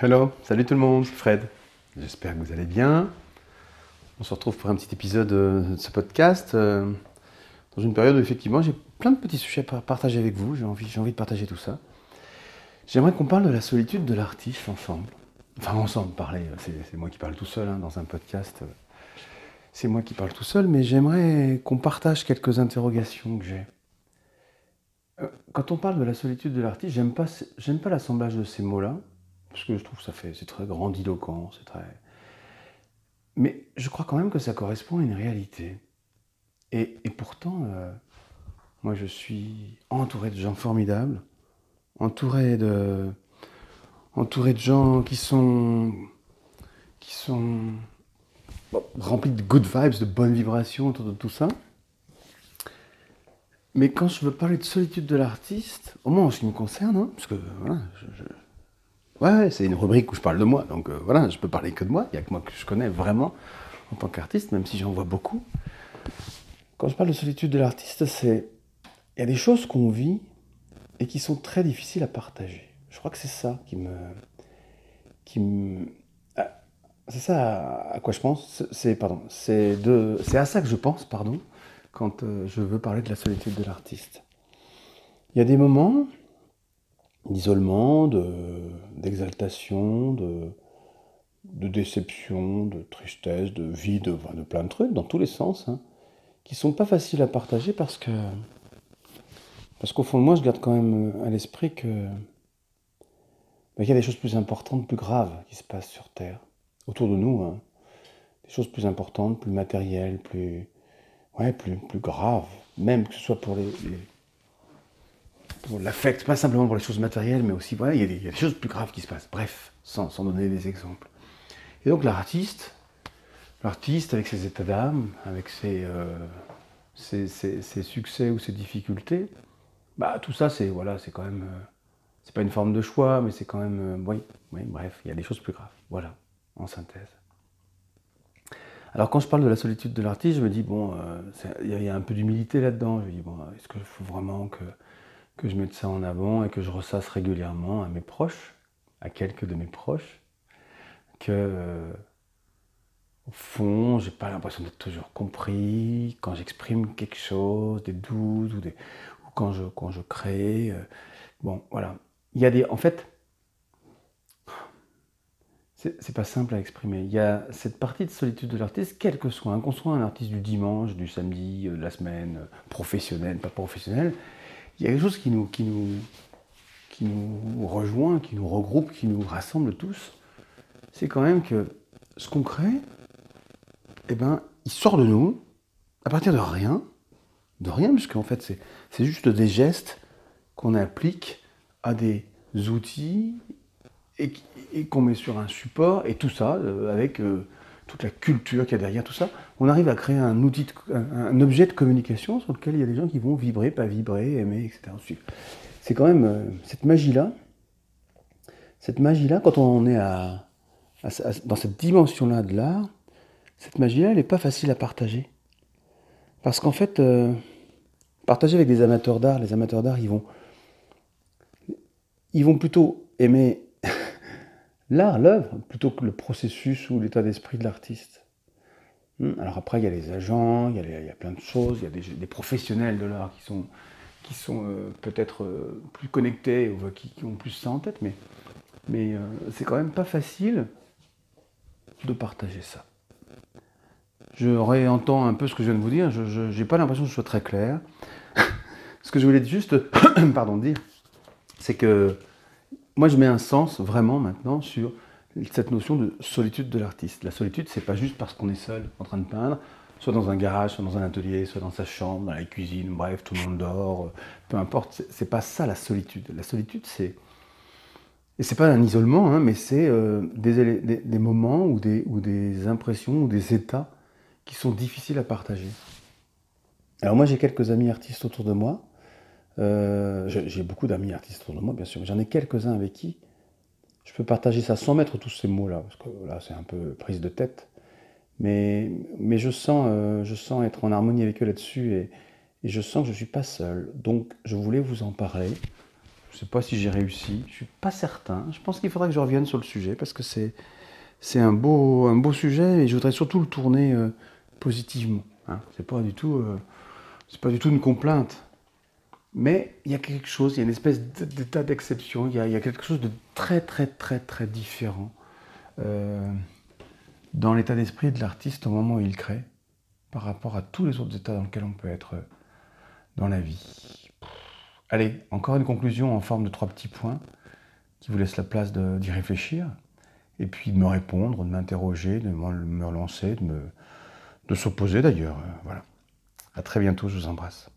Hello, salut tout le monde, Fred. J'espère que vous allez bien. On se retrouve pour un petit épisode euh, de ce podcast euh, dans une période où effectivement j'ai plein de petits sujets à partager avec vous. J'ai envie, envie de partager tout ça. J'aimerais qu'on parle de la solitude de l'artiste ensemble. Enfin, ensemble, parler. C'est, moi qui parle tout seul hein, dans un podcast. C'est moi qui parle tout seul, mais j'aimerais qu'on partage quelques interrogations que j'ai. Euh, quand on parle de la solitude de l'artiste, j'aime pas, j'aime pas l'assemblage de ces mots-là, parce que je trouve que ça fait, c'est très grandiloquent, c'est très. Mais je crois quand même que ça correspond à une réalité. Et, pourtant, euh, moi, je suis entouré de gens formidables, entouré de, entouré de gens qui sont, qui sont remplis de good vibes, de bonnes vibrations autour de tout ça. Mais quand je veux parler de solitude de l'artiste, au moins en ce qui me concerne, hein, parce que voilà, ouais, c'est une rubrique où je parle de moi, donc euh, voilà, je peux parler que de moi, il n'y a que moi que je connais vraiment en tant qu'artiste, même si j'en vois beaucoup. Quand je parle de solitude de l'artiste, c'est. Il y a des choses qu'on vit et qui sont très difficiles à partager. Je crois que c'est ça qui me. qui me. Ah, c'est ça à quoi je pense. C'est pardon. C'est de. C'est à ça que je pense, pardon quand euh, je veux parler de la solitude de l'artiste. Il y a des moments d'isolement, d'exaltation, de, de, déception, de tristesse, de vide, de, plein de trucs, dans tous les sens, hein, qui sont pas faciles à partager parce que parce qu'au fond de moi, je garde quand même à l'esprit que bah, y a des choses plus importantes, plus graves qui se passent sur Terre, autour de nous, hein. des choses plus importantes, plus matérielles, plus ouais, plus, plus grave, même que ce soit pour les, pour l'affect, pas simplement pour les choses matérielles, mais aussi, voilà, il y, a des, choses plus graves qui se passent. Bref, sans, sans donner des exemples. Et donc l'artiste, l'artiste avec ses états d'âme, avec ses, euh, ses, succès ou ses difficultés, bah tout ça c'est voilà, c'est quand même, euh, c'est pas une forme de choix, mais c'est quand même, euh, oui, oui, bref, il y a des choses plus graves. Voilà, en synthèse. Alors quand je parle de la solitude de l'artiste, je me dis, bon, euh, il y, a un peu d'humilité là-dedans. Je me dis, bon, est-ce qu'il faut vraiment que, que je mette ça en avant et que je ressasse régulièrement à mes proches, à quelques de mes proches, que euh, au fond, j'ai pas l'impression d'être toujours compris quand j'exprime quelque chose, des doutes ou, des, ou quand, je, quand je crée. Euh, bon, voilà. Il y a des, en fait, c'est pas simple à exprimer. Il y a cette partie de solitude de l'artiste, quel que soit, hein, qu'on soit un artiste du dimanche, du samedi, euh, de la semaine, professionnel, pas professionnel, il y a quelque chose qui nous, qui nous, qui nous rejoint, qui nous regroupe, qui nous rassemble tous. C'est quand même que ce qu'on crée, eh ben, il sort de nous à partir de rien, de rien, puisqu'en fait c'est juste des gestes qu'on applique à des outils et, qu'on met sur un support, et tout ça, euh, avec euh, toute la culture qu'il y a derrière tout ça, on arrive à créer un, outil un, objet de communication sur lequel il y a des gens qui vont vibrer, pas vibrer, aimer, etc. C'est quand même euh, cette magie-là, cette magie-là, quand on est dans cette dimension-là de l'art, cette magie-là, elle n'est pas facile à partager. Parce qu'en fait, partager avec des amateurs d'art, les amateurs d'art, ils vont, ils vont plutôt aimer l'art, l'œuvre, plutôt que le processus ou l'état d'esprit de l'artiste. Hmm, alors après, il y a les agents, il y a, plein de choses, il y a des, professionnels de l'art qui sont, euh, peut-être euh, plus connectés ou qui, ont plus ça en tête, mais, euh, c'est quand même pas facile de partager ça. Je réentends un peu ce que je viens de vous dire, je n'ai pas l'impression que ce soit très clair. ce que je voulais juste pardon, dire, c'est que moi, je mets un sens vraiment maintenant sur cette notion de solitude de l'artiste. La solitude, c'est pas juste parce qu'on est seul en train de peindre, soit dans un garage, soit dans un atelier, soit dans sa chambre, dans la cuisine, bref, tout le monde dort, peu importe. C'est pas ça la solitude. La solitude, c'est et c'est pas un isolement, hein, mais c'est euh, des, des, moments ou des, ou des impressions ou des états qui sont difficiles à partager. Alors moi, j'ai quelques amis artistes autour de moi euh, j'ai beaucoup d'amis artistes autour de moi, bien sûr, mais j'en ai quelques-uns avec qui je peux partager ça sans mettre tous ces mots-là, parce que là, c'est un peu prise de tête. Mais, je, sens, euh, je sens être en harmonie avec eux là-dessus et, je sens que je ne suis pas seul. Donc, je voulais vous en parler Je ne sais pas si j'ai réussi. Je ne suis pas certain. Je pense qu'il faudra que je revienne sur le sujet parce que c'est, un, beau, un beau sujet et je voudrais surtout le tourner euh, positivement. Hein. Ce n'est pas, du tout, pas du tout une complainte. Mais il y a quelque chose, il y a une espèce d'état d'exception, il, y a quelque chose de très très très très différent euh, dans l'état d'esprit de l'artiste au moment où il crée par rapport à tous les autres états dans lesquels on peut être dans la vie. Allez, encore une conclusion en forme de trois petits points qui vous laissent la place d'y réfléchir et puis de me répondre, de m'interroger, de me relancer, de, de s'opposer d'ailleurs. Voilà. À très bientôt, je vous embrasse.